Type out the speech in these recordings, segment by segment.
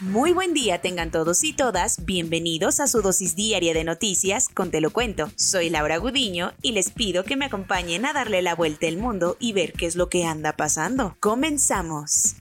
Muy buen día tengan todos y todas, bienvenidos a su dosis diaria de noticias con Te lo cuento. Soy Laura Gudiño y les pido que me acompañen a darle la vuelta al mundo y ver qué es lo que anda pasando. Comenzamos.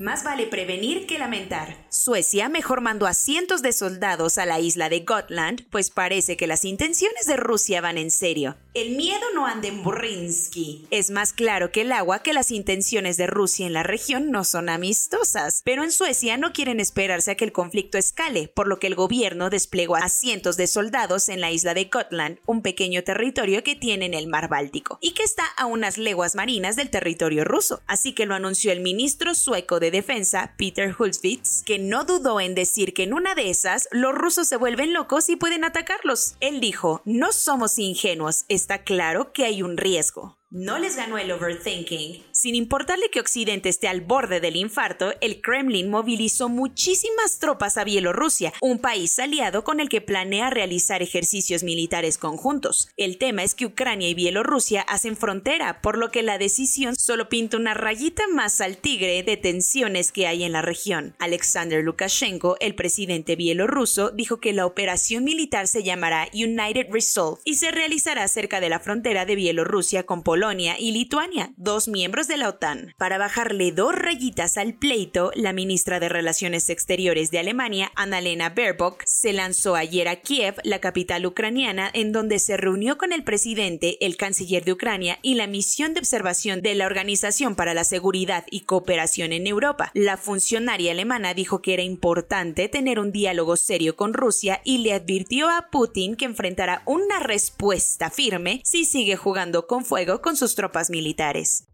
Más vale prevenir que lamentar. Suecia mejor mandó a cientos de soldados a la isla de Gotland, pues parece que las intenciones de Rusia van en serio. El miedo no anda en Burinsky. Es más claro que el agua que las intenciones de Rusia en la región no son amistosas. Pero en Suecia no quieren esperarse a que el conflicto escale, por lo que el gobierno desplegó a cientos de soldados en la isla de Gotland, un pequeño territorio que tiene en el mar Báltico, y que está a unas leguas marinas del territorio ruso. Así que lo anunció el ministro sueco de Defensa, Peter Hulsvitz, que no dudó en decir que en una de esas los rusos se vuelven locos y pueden atacarlos. Él dijo, no somos ingenuos, está claro que hay un riesgo. No les ganó el overthinking. Sin importarle que Occidente esté al borde del infarto, el Kremlin movilizó muchísimas tropas a Bielorrusia, un país aliado con el que planea realizar ejercicios militares conjuntos. El tema es que Ucrania y Bielorrusia hacen frontera, por lo que la decisión solo pinta una rayita más al tigre de tensiones que hay en la región. Alexander Lukashenko, el presidente bielorruso, dijo que la operación militar se llamará United Resolve y se realizará cerca de la frontera de Bielorrusia con Polonia Polonia y Lituania, dos miembros de la OTAN. Para bajarle dos rayitas al pleito, la ministra de Relaciones Exteriores de Alemania, Annalena Baerbock, se lanzó ayer a Kiev, la capital ucraniana, en donde se reunió con el presidente, el canciller de Ucrania y la misión de observación de la Organización para la Seguridad y Cooperación en Europa. La funcionaria alemana dijo que era importante tener un diálogo serio con Rusia y le advirtió a Putin que enfrentará una respuesta firme si sigue jugando con fuego sus tropas militares.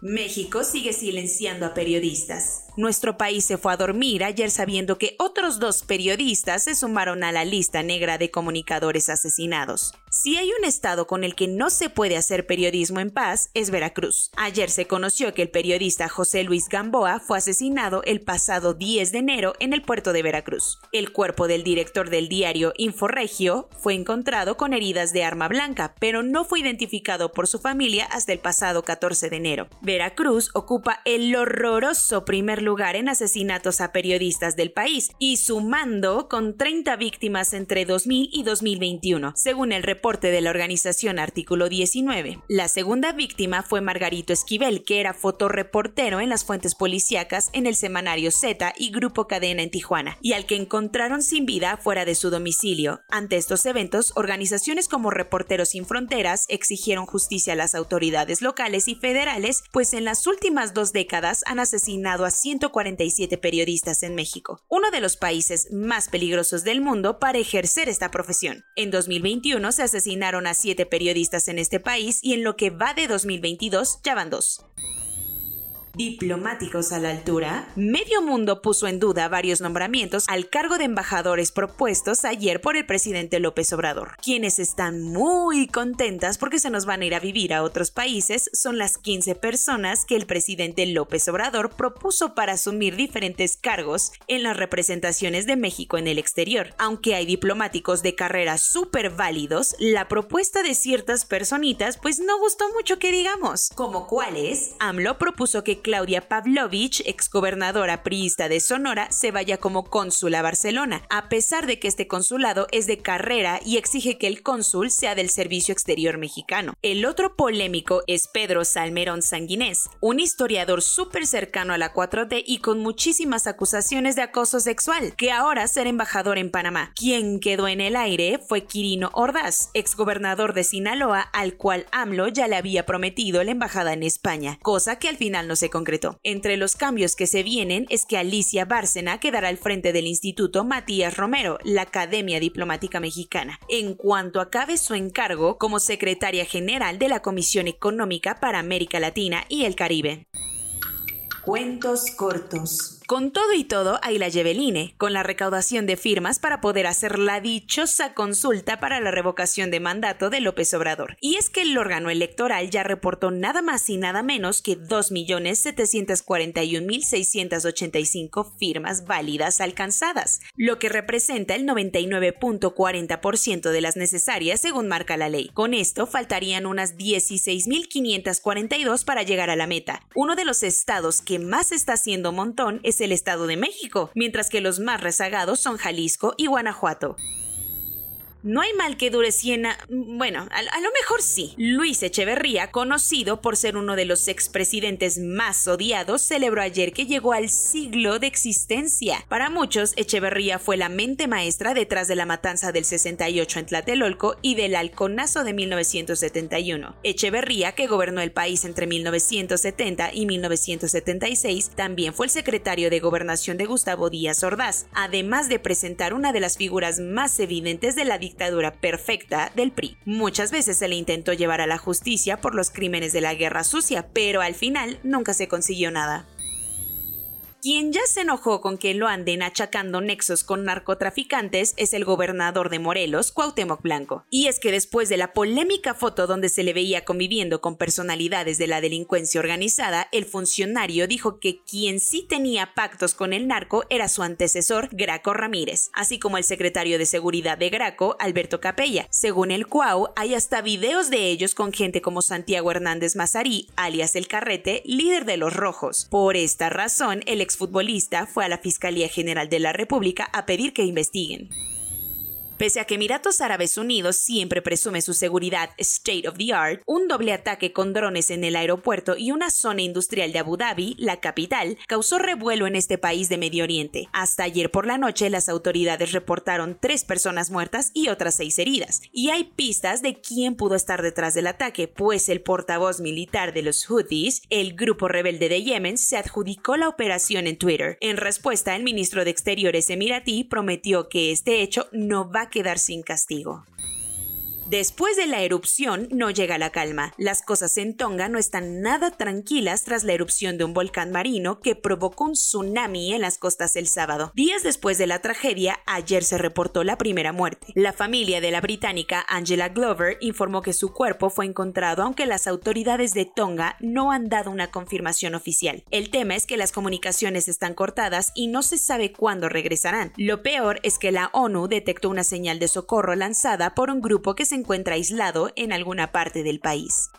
México sigue silenciando a periodistas. Nuestro país se fue a dormir ayer sabiendo que otros dos periodistas se sumaron a la lista negra de comunicadores asesinados. Si hay un estado con el que no se puede hacer periodismo en paz, es Veracruz. Ayer se conoció que el periodista José Luis Gamboa fue asesinado el pasado 10 de enero en el puerto de Veracruz. El cuerpo del director del diario Inforregio fue encontrado con heridas de arma blanca, pero no fue identificado por su familia hasta el pasado 14 de enero. Veracruz ocupa el horroroso primer lugar en asesinatos a periodistas del país y sumando con 30 víctimas entre 2000 y 2021, según el reporte de la organización Artículo 19. La segunda víctima fue Margarito Esquivel, que era fotoreportero en las fuentes policíacas en el semanario Z y Grupo Cadena en Tijuana, y al que encontraron sin vida fuera de su domicilio. Ante estos eventos, organizaciones como Reporteros Sin Fronteras exigieron justicia a las autoridades locales y federales, pues en las últimas dos décadas han asesinado a 147 periodistas en México, uno de los países más peligrosos del mundo para ejercer esta profesión. En 2021 se asesinaron a siete periodistas en este país y en lo que va de 2022 ya van dos diplomáticos a la altura, medio mundo puso en duda varios nombramientos al cargo de embajadores propuestos ayer por el presidente López Obrador. Quienes están muy contentas porque se nos van a ir a vivir a otros países son las 15 personas que el presidente López Obrador propuso para asumir diferentes cargos en las representaciones de México en el exterior. Aunque hay diplomáticos de carrera súper válidos, la propuesta de ciertas personitas pues no gustó mucho que digamos. ¿Como cuáles? AMLO propuso que Claudia Pavlovich, exgobernadora priista de Sonora, se vaya como cónsul a Barcelona, a pesar de que este consulado es de carrera y exige que el cónsul sea del Servicio Exterior Mexicano. El otro polémico es Pedro Salmerón Sanguinés, un historiador súper cercano a la 4T y con muchísimas acusaciones de acoso sexual, que ahora será embajador en Panamá. Quien quedó en el aire fue Quirino Ordaz, exgobernador de Sinaloa, al cual AMLO ya le había prometido la embajada en España, cosa que al final no se Entre los cambios que se vienen es que Alicia Bárcena quedará al frente del Instituto Matías Romero, la Academia Diplomática Mexicana, en cuanto acabe su encargo como secretaria general de la Comisión Económica para América Latina y el Caribe. Cuentos cortos. Con todo y todo, ahí la lleve el INE, con la recaudación de firmas para poder hacer la dichosa consulta para la revocación de mandato de López Obrador. Y es que el órgano electoral ya reportó nada más y nada menos que 2.741.685 firmas válidas alcanzadas, lo que representa el 99.40% de las necesarias según marca la ley. Con esto faltarían unas 16.542 para llegar a la meta. Uno de los estados que más está haciendo montón es el Estado de México, mientras que los más rezagados son Jalisco y Guanajuato. No hay mal que dure 100 Bueno, a, lo mejor sí. Luis Echeverría, conocido por ser uno de los expresidentes más odiados, celebró ayer que llegó al siglo de existencia. Para muchos, Echeverría fue la mente maestra detrás de la matanza del 68 en Tlatelolco y del halconazo de 1971. Echeverría, que gobernó el país entre 1970 y 1976, también fue el secretario de gobernación de Gustavo Díaz Ordaz, además de presentar una de las figuras más evidentes de la dictadura perfecta del PRI. Muchas veces se le intentó llevar a la justicia por los crímenes de la guerra sucia, pero al final nunca se consiguió nada. Quien ya se enojó con que lo anden achacando nexos con narcotraficantes es el gobernador de Morelos, Cuauhtémoc Blanco. Y es que después de la polémica foto donde se le veía conviviendo con personalidades de la delincuencia organizada, el funcionario dijo que quien sí tenía pactos con el narco era su antecesor, Graco Ramírez, así como el secretario de Seguridad de Graco, Alberto Capella. Según el Cuau, hay hasta videos de ellos con gente como Santiago Hernández Mazarí, alias El Carrete, líder de los Rojos. Por esta razón, el exfutbolista fue a la Fiscalía General de la República a pedir que investiguen. Pese a que Emiratos Árabes Unidos siempre presume su seguridad state of the art, un doble ataque con drones en el aeropuerto y una zona industrial de Abu Dhabi, la capital, causó revuelo en este país de Medio Oriente. Hasta ayer por la noche las autoridades reportaron tres personas muertas y otras seis heridas, y hay pistas de quién pudo estar detrás del ataque, pues el portavoz militar de los Houthis, el grupo rebelde de Yemen, se adjudicó la operación en Twitter. En respuesta, el ministro de Exteriores emiratí prometió que este hecho no va quedar sin castigo. Después de la erupción no llega la calma. Las cosas en Tonga no están nada tranquilas tras la erupción de un volcán marino que provocó un tsunami en las costas el sábado. Días después de la tragedia, ayer se reportó la primera muerte. La familia de la británica Angela Glover informó que su cuerpo fue encontrado aunque las autoridades de Tonga no han dado una confirmación oficial. El tema es que las comunicaciones están cortadas y no se sabe cuándo regresarán. Lo peor es que la ONU detectó una señal de socorro lanzada por un grupo que se encuentra aislado en alguna parte del país.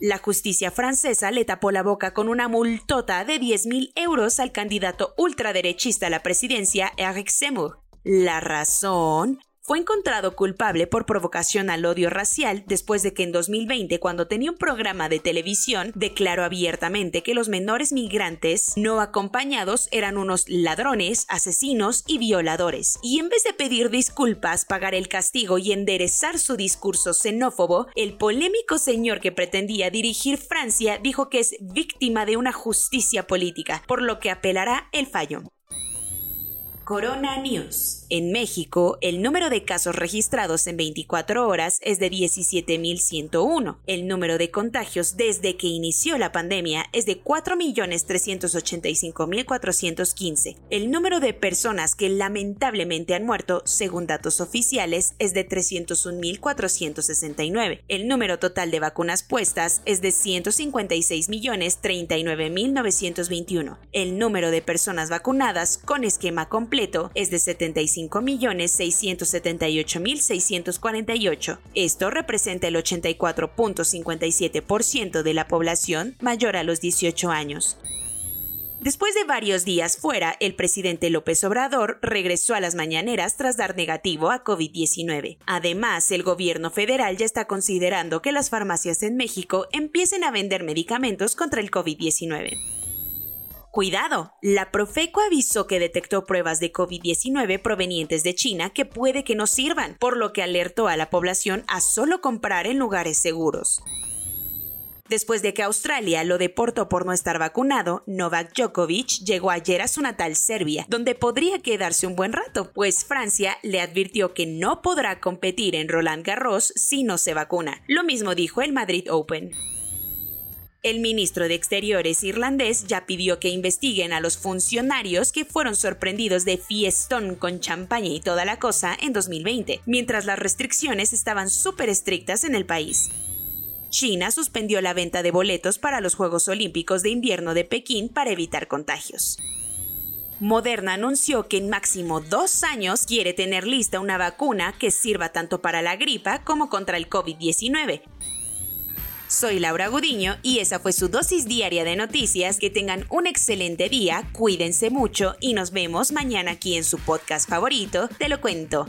La justicia francesa le tapó la boca con una multota de 10.000 euros al candidato ultraderechista a la presidencia, Eric Zemmour. La razón fue encontrado culpable por provocación al odio racial después de que en 2020, cuando tenía un programa de televisión, declaró abiertamente que los menores migrantes no acompañados eran unos ladrones, asesinos y violadores. Y en vez de pedir disculpas, pagar el castigo y enderezar su discurso xenófobo, el polémico señor que pretendía dirigir Francia dijo que es víctima de una justicia política, por lo que apelará el fallo. Corona News. En México, el número de casos registrados en 24 horas es de 17.101. El número de contagios desde que inició la pandemia es de 4.385.415. El número de personas que lamentablemente han muerto, según datos oficiales, es de 301.469. El número total de vacunas puestas es de 156.039.921. El número de personas vacunadas con esquema completo es de 75 5.678.648. Esto representa el 84.57% de la población mayor a los 18 años. Después de varios días fuera, el presidente López Obrador regresó a las mañaneras tras dar negativo a COVID-19. Además, el gobierno federal ya está considerando que las farmacias en México empiecen a vender medicamentos contra el COVID-19. Cuidado, la Profeco avisó que detectó pruebas de COVID-19 provenientes de China que puede que no sirvan, por lo que alertó a la población a solo comprar en lugares seguros. Después de que Australia lo deportó por no estar vacunado, Novak Djokovic llegó ayer a su natal Serbia, donde podría quedarse un buen rato, pues Francia le advirtió que no podrá competir en Roland Garros si no se vacuna. Lo mismo dijo el Madrid Open. El ministro de Exteriores irlandés ya pidió que investiguen a los funcionarios que fueron sorprendidos de fiestón con champaña y toda la cosa en 2020, mientras las restricciones estaban súper estrictas en el país. China suspendió la venta de boletos para los Juegos Olímpicos de Invierno de Pekín para evitar contagios. Moderna anunció que en máximo dos años quiere tener lista una vacuna que sirva tanto para la gripa como contra el COVID-19. Soy Laura Gudiño y esa fue su dosis diaria de noticias. Que tengan un excelente día, cuídense mucho y nos vemos mañana aquí en su podcast favorito, Te lo cuento.